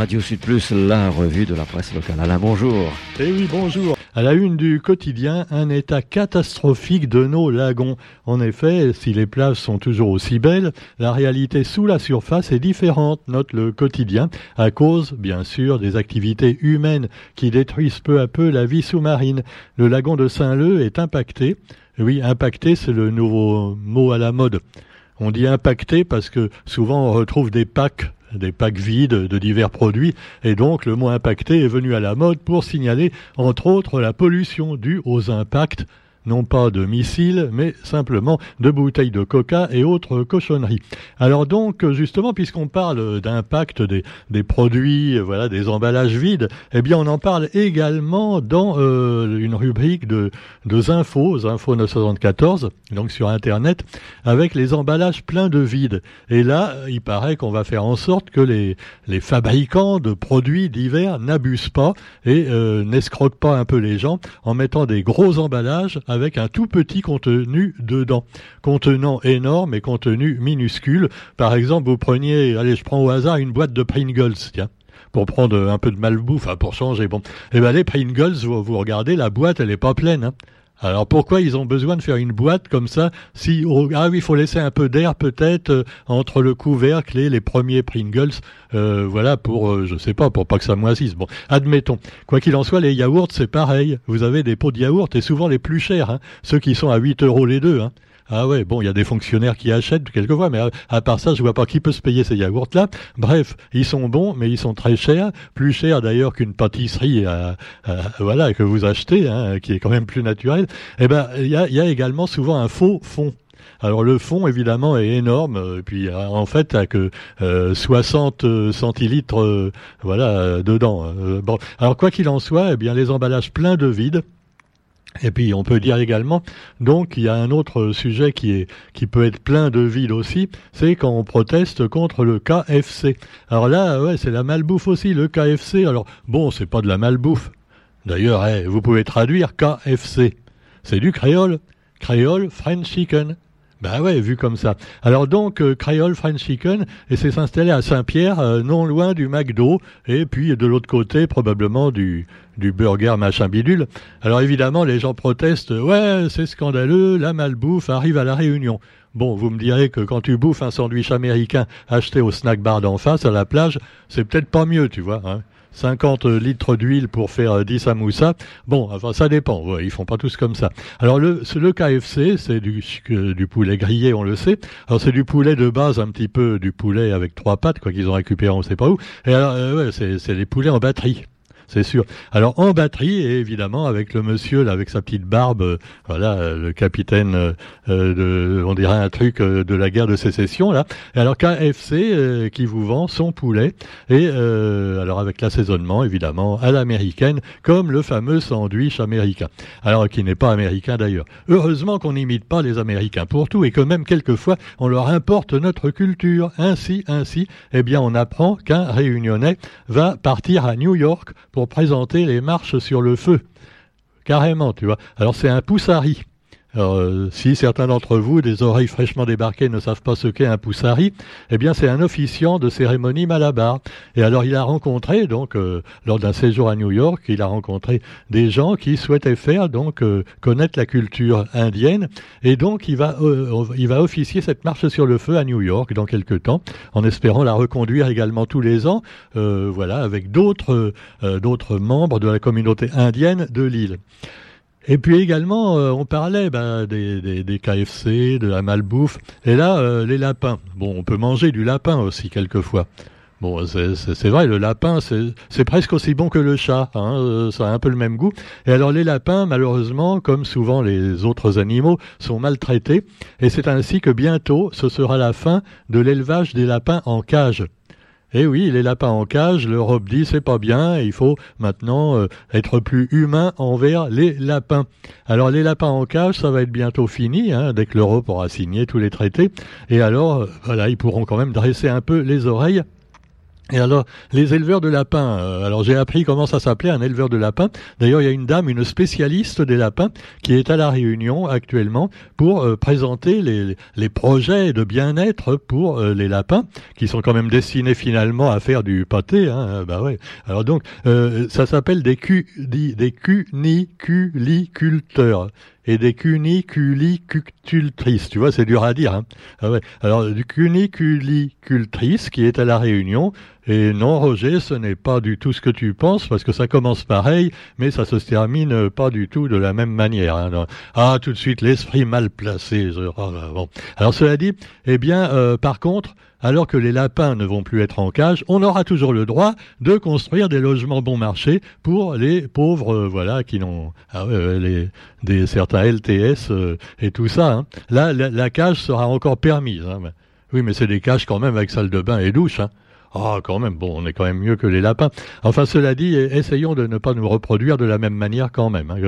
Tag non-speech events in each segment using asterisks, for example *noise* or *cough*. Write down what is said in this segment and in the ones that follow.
Radio Sud Plus, la revue de la presse locale. Alain, bonjour. Eh oui, bonjour. À la une du quotidien, un état catastrophique de nos lagons. En effet, si les plages sont toujours aussi belles, la réalité sous la surface est différente, note le quotidien, à cause, bien sûr, des activités humaines qui détruisent peu à peu la vie sous-marine. Le lagon de Saint-Leu est impacté. Oui, impacté, c'est le nouveau mot à la mode. On dit impacté parce que souvent on retrouve des packs des packs vides de divers produits, et donc le mot impacté est venu à la mode pour signaler, entre autres, la pollution due aux impacts non pas de missiles, mais simplement de bouteilles de coca et autres cochonneries. Alors donc, justement, puisqu'on parle d'impact des, des, produits, voilà, des emballages vides, eh bien, on en parle également dans euh, une rubrique de, de infos, infos 974, donc sur Internet, avec les emballages pleins de vide. Et là, il paraît qu'on va faire en sorte que les, les fabricants de produits divers n'abusent pas et euh, n'escroquent pas un peu les gens en mettant des gros emballages avec un tout petit contenu dedans. Contenant énorme et contenu minuscule. Par exemple, vous preniez, allez, je prends au hasard une boîte de Pringles, tiens pour prendre un peu de malbouffe, pour changer. Bon, et eh ben les Pringles, vous, vous regardez, la boîte, elle est pas pleine. Hein. Alors pourquoi ils ont besoin de faire une boîte comme ça Si ah oui, il faut laisser un peu d'air peut-être euh, entre le couvercle et les premiers Pringles, euh, voilà pour euh, je sais pas pour pas que ça moisisse. Bon, admettons. Quoi qu'il en soit, les yaourts c'est pareil. Vous avez des pots de yaourts et souvent les plus chers, hein, ceux qui sont à 8 euros les deux. Hein. Ah ouais, bon, il y a des fonctionnaires qui achètent quelquefois, mais à, part ça, je vois pas qui peut se payer ces yaourts-là. Bref, ils sont bons, mais ils sont très chers, plus chers d'ailleurs qu'une pâtisserie, à, voilà, que vous achetez, hein, qui est quand même plus naturelle. Eh ben, il y a, également souvent un faux fond. Alors le fond évidemment est énorme, et euh, puis euh, en fait a que 60 euh, centilitres voilà dedans. bon, alors quoi qu'il en soit, eh bien les emballages pleins de vide et puis on peut dire également, donc il y a un autre sujet qui peut être plein de vide aussi, c'est quand on proteste contre le KFC. Alors là, ouais, c'est la malbouffe aussi, le KFC. Alors bon, c'est pas de la malbouffe. D'ailleurs, eh, vous pouvez traduire KFC. C'est du créole, créole French chicken. Ben ouais, vu comme ça. Alors donc, euh, French Chicken, et c'est s'installer à Saint-Pierre, euh, non loin du McDo, et puis de l'autre côté, probablement du, du burger machin bidule. Alors évidemment, les gens protestent, ouais, c'est scandaleux, la malbouffe arrive à la Réunion. Bon, vous me direz que quand tu bouffes un sandwich américain acheté au snack bar d'en face à la plage, c'est peut-être pas mieux, tu vois. Hein 50 litres d'huile pour faire 10 samoussas. Bon, enfin, ça dépend. Ouais, ils font pas tous comme ça. Alors, le, le KFC, c'est du, du poulet grillé, on le sait. Alors, c'est du poulet de base, un petit peu du poulet avec trois pattes, quoi, qu'ils ont récupéré, on sait pas où. Et alors, euh, c'est, c'est les poulets en batterie c'est sûr. Alors en batterie, et évidemment avec le monsieur là, avec sa petite barbe, euh, voilà, euh, le capitaine euh, de, on dirait un truc de la guerre de sécession là. Et alors KFC qui vous vend son poulet et alors avec l'assaisonnement évidemment à l'américaine, comme le fameux sandwich américain. Alors qui n'est pas américain d'ailleurs. Heureusement qu'on n'imite pas les Américains pour tout et que même quelquefois on leur importe notre culture. Ainsi, ainsi, eh bien on apprend qu'un Réunionnais va partir à New York pour pour présenter les marches sur le feu. Carrément, tu vois. Alors c'est un poussari. Alors, euh, si certains d'entre vous, des oreilles fraîchement débarquées, ne savent pas ce qu'est un poussari, eh bien, c'est un officiant de cérémonie malabar. Et alors, il a rencontré, donc, euh, lors d'un séjour à New York, il a rencontré des gens qui souhaitaient faire, donc, euh, connaître la culture indienne. Et donc, il va, il va officier cette marche sur le feu à New York dans quelques temps, en espérant la reconduire également tous les ans, voilà, avec d'autres, d'autres membres de la communauté indienne de l'île. Et puis également, euh, on parlait ben, des, KFC, de la malbouffe. Et là, euh, les lapins. Bon, on peut manger du lapin aussi quelquefois. Bon, c'est vrai, le lapin, c'est presque aussi bon que le chat. Hein, euh, ça a un peu le même goût. Et alors les lapins, malheureusement, comme souvent les autres animaux, sont maltraités. Et c'est ainsi que bientôt, ce sera la fin de l'élevage des lapins en cage. Eh oui, les lapins en cage, l'Europe dit c'est pas bien, il faut maintenant euh, être plus humain envers les lapins. Alors les lapins en cage, ça va être bientôt fini, hein, dès que l'Europe aura signé tous les traités. Et alors, euh, voilà, ils pourront quand même dresser un peu les oreilles Et alors, les éleveurs de lapins, euh, alors j'ai appris comment ça s'appelait un éleveur de lapins. D'ailleurs, il y a une dame, une spécialiste des lapins, qui est à la Réunion actuellement pour euh, présenter les, les, projets de bien-être pour euh, les lapins, qui sont quand même destinés finalement à faire du pâté. Hein, bah ouais. Alors donc, ça s'appelle des, cu, des cuniculiculteurs et des cuniculicultrices. Tu vois, c'est dur à dire. Hein. Ah ouais. Alors, du cuniculicultrice qui est à la Réunion. Et non, Roger, ce n'est pas du tout ce que tu penses, parce que ça commence pareil, mais ça se termine pas du tout de la même manière. Hein. Ah, tout de suite, l'esprit mal placé. Ah, bon. Alors, cela dit, eh bien, euh, par contre, alors que les lapins ne vont plus être en cage, on aura toujours le droit de construire des logements bon marché pour les pauvres, euh, voilà, qui n'ont euh, des certains LTS euh, et tout ça. Hein. Là, la, cage sera encore permise. Hein. Oui, mais c'est des cages quand même avec salle de bain et douche. Hein. Ah, quand même, bon, on est quand même mieux que les lapins. Enfin, cela dit, essayons de ne pas nous reproduire de la même manière quand même. Hein,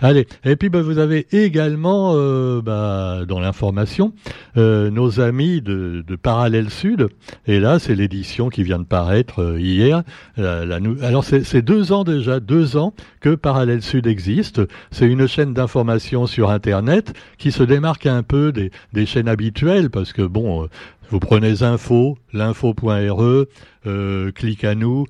Allez, et puis bah, vous avez également, bah, dans l'information, euh, nos amis de, de, Parallèle Sud. Et là, c'est l'édition qui vient de paraître euh, hier. Alors, c'est deux ans déjà, deux ans que Parallèle Sud existe. C'est une chaîne d'information sur Internet qui se démarque un peu des, des chaînes habituelles parce que, bon, vous prenez info, l'info.re, euh, clique à nous.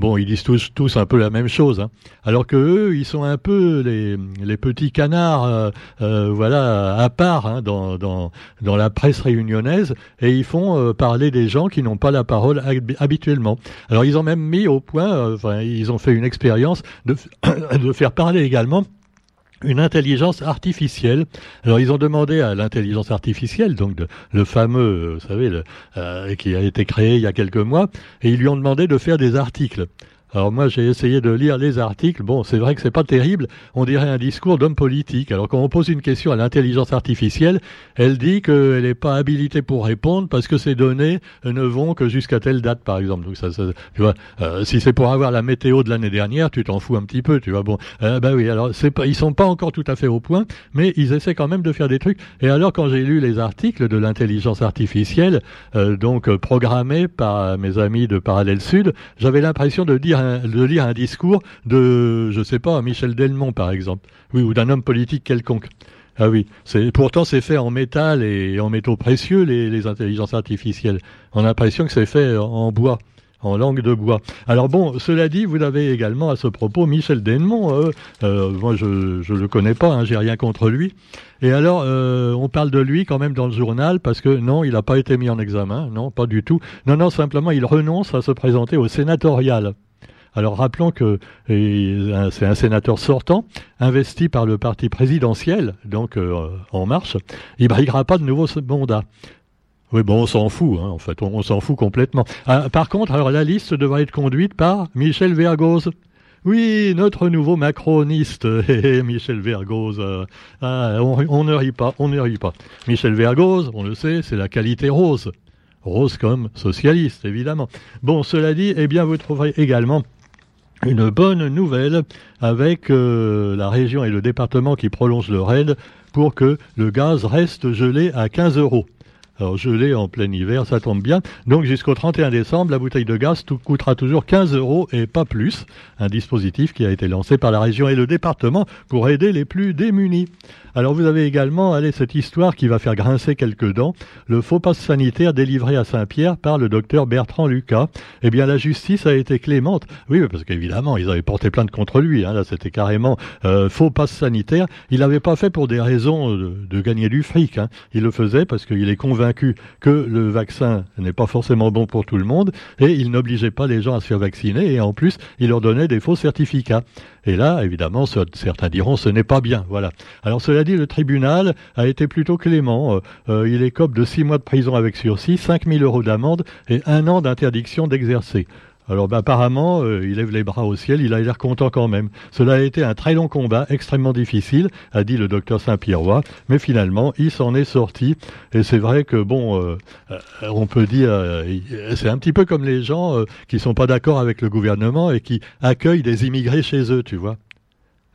Bon, ils disent tous, tous un peu la même chose, hein. alors que eux, ils sont un peu les, les petits canards, euh, euh, voilà, à part hein, dans, dans, dans la presse réunionnaise, et ils font euh, parler des gens qui n'ont pas la parole habituellement. Alors, ils ont même mis au point, enfin, ils ont fait une expérience de, *coughs* de faire parler également une intelligence artificielle. Alors ils ont demandé à l'intelligence artificielle, donc le fameux, vous savez, euh, qui a été créé il y a quelques mois, et ils lui ont demandé de faire des articles. Alors moi j'ai essayé de lire les articles. Bon, c'est vrai que c'est pas terrible. On dirait un discours d'homme politique. Alors quand on pose une question à l'intelligence artificielle, elle dit qu'elle n'est pas habilitée pour répondre parce que ces données ne vont que jusqu'à telle date, par exemple. Donc ça, ça tu vois, euh, si c'est pour avoir la météo de l'année dernière, tu t'en fous un petit peu, tu vois. Bon, euh, bah oui. Alors c'est pas, ils sont pas encore tout à fait au point, mais ils essaient quand même de faire des trucs. Et alors quand j'ai lu les articles de l'intelligence artificielle, euh, donc programmés par mes amis de Parallèle Sud, j'avais l'impression de dire de lire un discours de, je sais pas, Michel Delmont par exemple, oui, ou d'un homme politique quelconque. Ah oui, c'est pourtant c'est fait en métal et en métaux précieux les, les intelligences artificielles. On a l'impression que c'est fait en bois en langue de bois. Alors bon, cela dit, vous avez également à ce propos Michel Denmont. Euh, euh, moi, je ne le connais pas, hein, j'ai rien contre lui. Et alors, euh, on parle de lui quand même dans le journal parce que non, il n'a pas été mis en examen, non, pas du tout. Non, non, simplement, il renonce à se présenter au sénatorial. Alors rappelons que c'est un sénateur sortant, investi par le parti présidentiel, donc euh, En Marche. Il briguera pas de nouveau mandat. Oui, bon, on s'en fout, hein, en fait, on, s'en fout complètement. Ah, par contre, alors la liste devrait être conduite par Michel Vergoz. Oui, notre nouveau macroniste, *laughs* Michel Vergoz. Euh, ah, on, ne rit pas, on ne rit pas. Michel Vergoz, on le sait, c'est la qualité rose. Rose comme socialiste, évidemment. Bon, cela dit, eh bien, vous trouverez également une bonne nouvelle avec euh, la région et le département qui prolongent le raid pour que le gaz reste gelé à 15 euros. Alors gelé en plein hiver, ça tombe bien. Donc jusqu'au 31 décembre, la bouteille de gaz coûtera toujours 15 euros et pas plus. Un dispositif qui a été lancé par la région et le département pour aider les plus démunis. Alors vous avez également cette histoire qui va faire grincer quelques dents, le faux passe sanitaire délivré à Saint-Pierre par le docteur Bertrand Lucas. Eh bien la justice a été clémente. Oui, parce qu'évidemment, ils avaient porté plainte contre lui. Hein. Là, c'était carrément euh, faux passe sanitaire. Il n'avait pas fait pour des raisons de, gagner du fric. Hein. Il le faisait parce qu'il est convaincu que le vaccin n'est pas forcément bon pour tout le monde et il n'obligeait pas les gens à se faire vacciner et en plus, il leur donnait des faux certificats. Et là, évidemment, certains diront ce n'est pas bien. Voilà. Alors cela dit, le tribunal a été plutôt clément. Euh, euh, il écope de six mois de prison avec sursis, 5 000 euros d'amende et un an d'interdiction d'exercer. Alors ben, apparemment, euh, il lève les bras au ciel, il a l'air content quand même. Cela a été un très long combat, extrêmement difficile, a dit le docteur Saint-Pierrois, mais finalement, il s'en est sorti. Et c'est vrai que, bon, euh, euh, on peut dire, c'est un petit peu comme les gens qui sont pas d'accord avec le gouvernement et qui accueillent des immigrés chez eux, tu vois.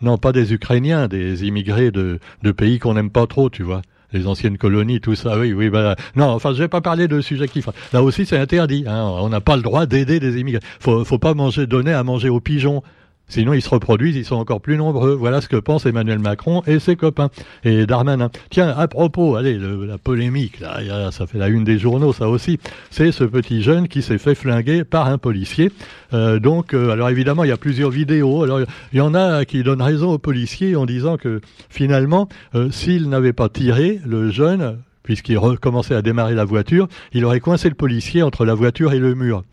Non, pas des Ukrainiens, des immigrés de, de pays qu'on n'aime pas trop, tu vois les anciennes colonies, tout ça. Oui, oui. Bah, non, enfin, je vais pas parler de sujet qui. Là aussi, c'est interdit. Hein. On n'a pas le droit d'aider des immigrés. Faut, faut pas manger, donner à manger aux pigeons. Sinon, ils se reproduisent, ils sont encore plus nombreux. Voilà ce que pensent Emmanuel Macron et ses copains. Et Darmanin. Tiens, à propos, allez, la polémique, là, ça fait la une des journaux, ça aussi. C'est ce petit jeune qui s'est fait flinguer par un policier. Euh, donc, euh, alors évidemment, il y a plusieurs vidéos. Alors, il y en a qui donnent raison aux policiers en disant que finalement, euh, s'il n'avait pas tiré, le jeune, puisqu'il recommençait à démarrer la voiture, il aurait coincé le policier entre la voiture et le mur.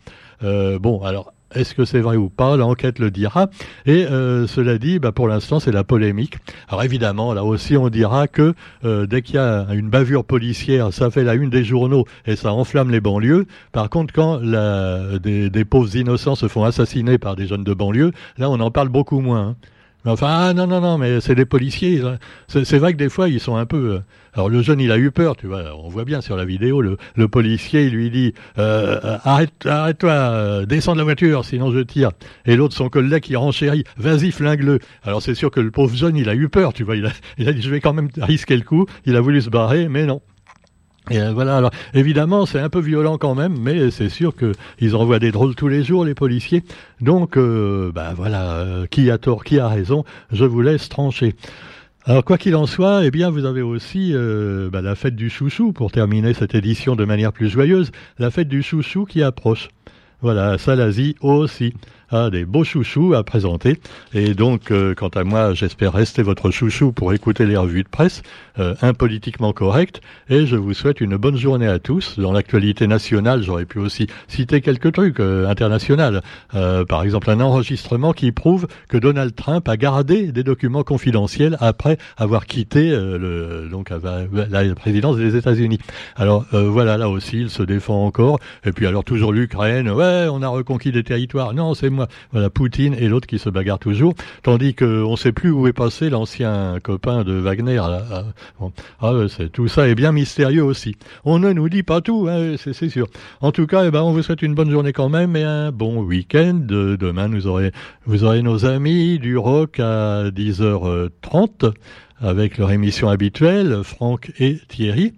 bon, alors est-ce que c'est vrai ou pas? L'enquête le dira. Et euh, cela dit, bah, pour l'instant, c'est la polémique. Alors évidemment, là aussi, on dira que euh, dès qu'il y a une bavure policière, ça fait la une des journaux et ça enflamme les banlieues. Par contre, quand des, pauvres innocents se font assassiner par des jeunes de banlieue, là, on en parle beaucoup moins. Hein. Mais enfin, ah non, non, non, mais c'est des policiers. C'est vrai que des fois, ils sont un peu... Euh, alors le jeune, il a eu peur, tu vois, on voit bien sur la vidéo, le, policier, il lui dit euh, euh arrête, arrête-toi, euh, descends de la voiture, sinon je tire. Et l'autre, son collègue, il renchérit, vas-y, flingue-le. Alors c'est sûr que le pauvre jeune, il a eu peur, tu vois, il a, il a dit, je vais quand même risquer le coup. Il a voulu se barrer, mais non. Et euh, voilà, alors évidemment c'est un peu violent quand même, mais c'est sûr qu'ils envoient des drôles tous les jours les policiers. Donc euh, bah voilà, euh, qui a tort, qui a raison, je vous laisse trancher. Alors quoi qu'il en soit, eh bien vous avez aussi bah, la fête du chouchou pour terminer cette édition de manière plus joyeuse, la fête du chouchou qui approche. Voilà, Salazie aussi a des beaux chouchous à présenter. Et donc, euh, quant à moi, j'espère rester votre chouchou pour écouter les revues de presse, euh, impolitiquement correctes. Et je vous souhaite une bonne journée à tous. Dans l'actualité nationale, j'aurais pu aussi citer quelques trucs euh, internationaux. Euh, par exemple, un enregistrement qui prouve que Donald Trump a gardé des documents confidentiels après avoir quitté le, donc la présidence des États-Unis. Alors voilà, là aussi, il se défend encore. Et puis alors toujours l'Ukraine, ouais, on a reconquis des territoires. Non, c'est moi voilà, Poutine et l'autre qui se bagarre toujours, tandis qu'on ne sait plus où est passé l'ancien copain de Wagner. Ah, tout ça est bien mystérieux aussi. On ne nous dit pas tout, hein, c'est, sûr. En tout cas, eh ben, on vous souhaite une bonne journée quand même et un bon week-end. Demain, vous aurez nos amis du rock à 10h30 avec leur émission habituelle, Franck et Thierry.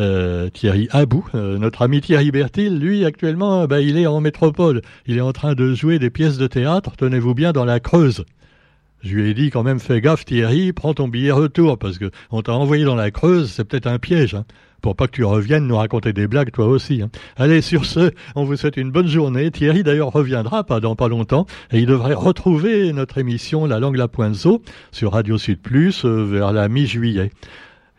Euh, Thierry Abou, euh, notre ami Thierry Bertil, lui actuellement, bah, il est en métropole. Il est en train de jouer des pièces de théâtre, tenez-vous bien, dans la Creuse. Je lui ai dit quand même, fais gaffe Thierry, prends ton billet retour, parce que on t'a envoyé dans la Creuse, c'est peut-être un piège, hein, pour pas que tu reviennes nous raconter des blagues toi aussi. Hein. Allez, sur ce, on vous souhaite une bonne journée. Thierry d'ailleurs reviendra pas dans pas longtemps, et il devrait retrouver notre émission La langue la pointe sur Radio Sud Plus euh, vers la mi-juillet.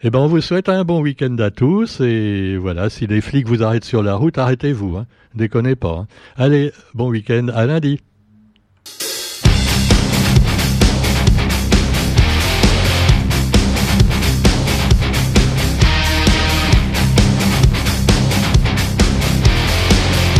Eh ben, on vous souhaite un bon week-end à tous. Et voilà, si les flics vous arrêtent sur la route, arrêtez-vous. Hein. Déconnez pas. Hein. Allez, bon week-end. À lundi.